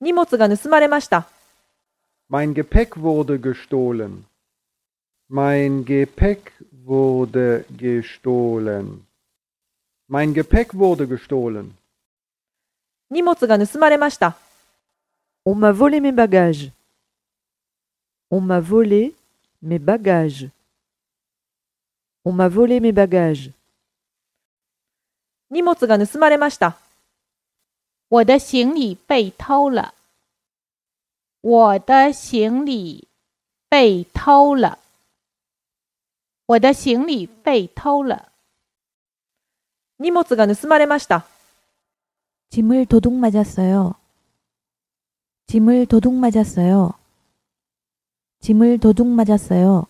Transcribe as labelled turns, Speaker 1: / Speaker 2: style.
Speaker 1: 荷物が盗まれました。
Speaker 2: Mein Gepäck wurde gestohlen. Mein Gepäck wurde gestohlen. Mein Gepäck wurde gestohlen.
Speaker 1: 荷物が盗まれました。
Speaker 3: On m'a volé mes bagages. On m'a volé mes bagages. On m'a volé mes bagages.
Speaker 1: 荷物が盗まれました。
Speaker 4: 我的行李被偷了。我的行李被偷了。我的行李被偷了。
Speaker 1: 荷物が盗まれました。
Speaker 3: 짐을 도둑 맞았어요. 짐을 도둑 맞았어요. 짐을 도둑 맞았어요.